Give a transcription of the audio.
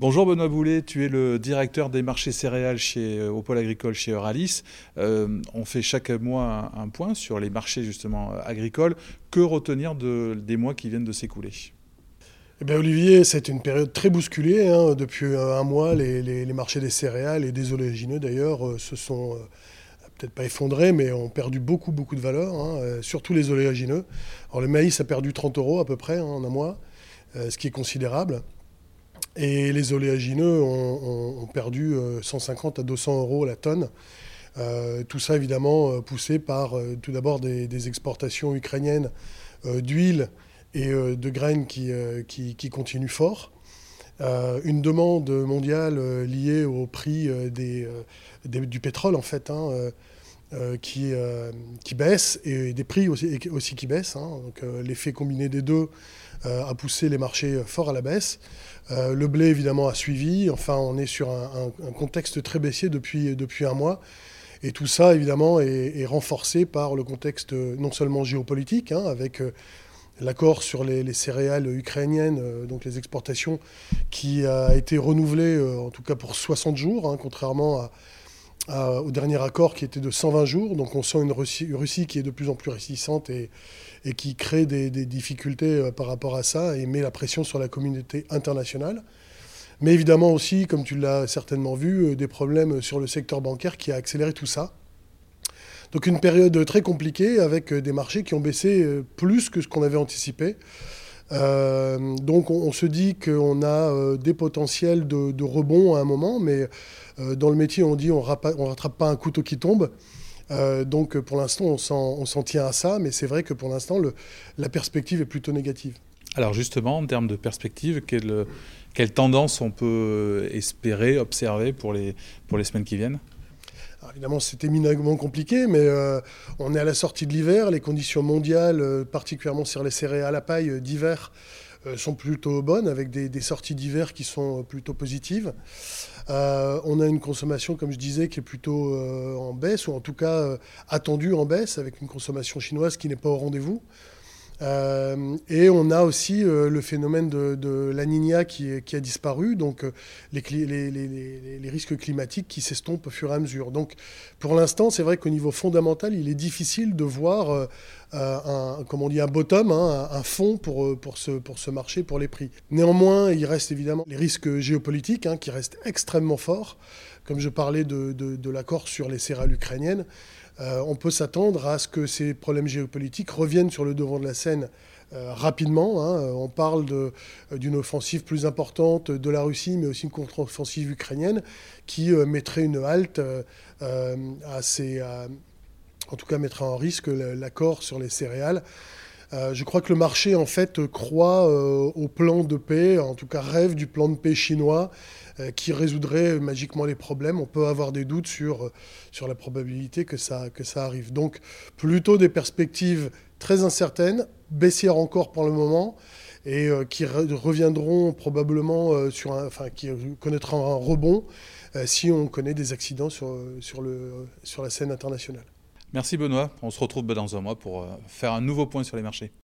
Bonjour Benoît Boulet, tu es le directeur des marchés céréales chez, euh, au pôle agricole chez Euralis. Euh, on fait chaque mois un, point sur les marchés justement agricoles. Que retenir des mois qui viennent de s'écouler? Eh bien, Olivier, c'est une période très bousculée. Hein. Depuis un mois, les, marchés des céréales et des oléagineux d'ailleurs euh, se sont peut-être pas effondrés, mais ont perdu beaucoup, beaucoup de valeur, hein, surtout les oléagineux. Alors, le maïs a perdu 30 euros à peu près hein, en un mois, ce qui est considérable. Et les oléagineux ont, perdu 150 euh, à 200 euros la tonne. Euh, tout ça évidemment euh, poussé par tout d'abord des, exportations ukrainiennes d'huile et de graines qui, qui, continuent fort. une demande mondiale liée au prix du pétrole en fait. Hein, qui, qui baisse et des prix aussi, aussi qui baissent. Hein. Donc l'effet combiné des deux a poussé les marchés fort à la baisse. Euh, le blé, évidemment, a suivi. Enfin, on est sur un, contexte très baissier depuis, depuis un mois. Et tout ça, évidemment, est, renforcé par le contexte non seulement géopolitique, hein, avec euh, l'accord sur les, céréales ukrainiennes, euh, donc les exportations, qui a été renouvelé, en tout cas pour 60 jours, hein, contrairement au dernier accord qui était de 120 jours. Donc on sent une Russie, qui est de plus en plus réticente et, qui crée des, difficultés euh, par rapport à ça et met la pression sur la communauté internationale. Mais évidemment aussi, comme tu l'as certainement vu, euh, des problèmes sur le secteur bancaire qui a accéléré tout ça. Donc une période très compliquée avec euh, des marchés qui ont baissé plus que ce qu'on avait anticipé. Donc on, se dit qu'on a des potentiels de, rebond à un moment, mais dans le métier on dit on ne rattrape pas un couteau qui tombe. Euh, donc pour l'instant, on s'en tient à ça, mais c'est vrai que pour l'instant, la perspective est plutôt négative. Alors justement, en termes de perspective, quelle, quelle tendance on peut espérer, observer pour les semaines qui viennent? Évidemment, c'est éminemment compliqué, mais euh, on est à la sortie de l'hiver. Les conditions mondiales, euh, particulièrement sur les céréales à paille d'hiver, euh, sont plutôt bonnes, avec des, sorties d'hiver qui sont plutôt positives. On a une consommation, comme je disais, qui est plutôt en baisse, ou en tout cas attendue en baisse, avec une consommation chinoise qui n'est pas au rendez-vous. Euh, et on a aussi euh, le phénomène de, la Nina qui, a disparu, donc euh, les, les, risques climatiques qui s'estompent au fur et à mesure. Donc pour l'instant, c'est vrai qu'au niveau fondamental, il est difficile de voir un, comme on dit, un bottom, hein, un, fond pour, pour, ce, pour ce marché, pour les prix. Néanmoins, il reste évidemment les risques géopolitiques hein, qui restent extrêmement forts. Comme je parlais de, de l'accord sur les céréales ukrainiennes, euh, on peut s'attendre à ce que ces problèmes géopolitiques reviennent sur le devant de la scène euh, rapidement. Hein. On parle d'une offensive plus importante de la Russie, mais aussi une contre-offensive ukrainienne qui euh, mettrait une halte à ces, en tout cas mettrait en risque l'accord sur les céréales. je crois que le marché, en fait, croit au plan de paix, en tout cas rêve du plan de paix chinois euh, qui résoudrait magiquement les problèmes. On peut avoir des doutes sur, euh, sur la probabilité que ça, que ça arrive. Donc plutôt des perspectives très incertaines, baissières encore pour le moment, et euh, qui reviendront probablement sur un, enfin, qui connaîtront un rebond si on connaît des accidents sur, sur, le, sur la scène internationale. Merci Benoît, on se retrouve dans un mois pour faire un nouveau point sur les marchés.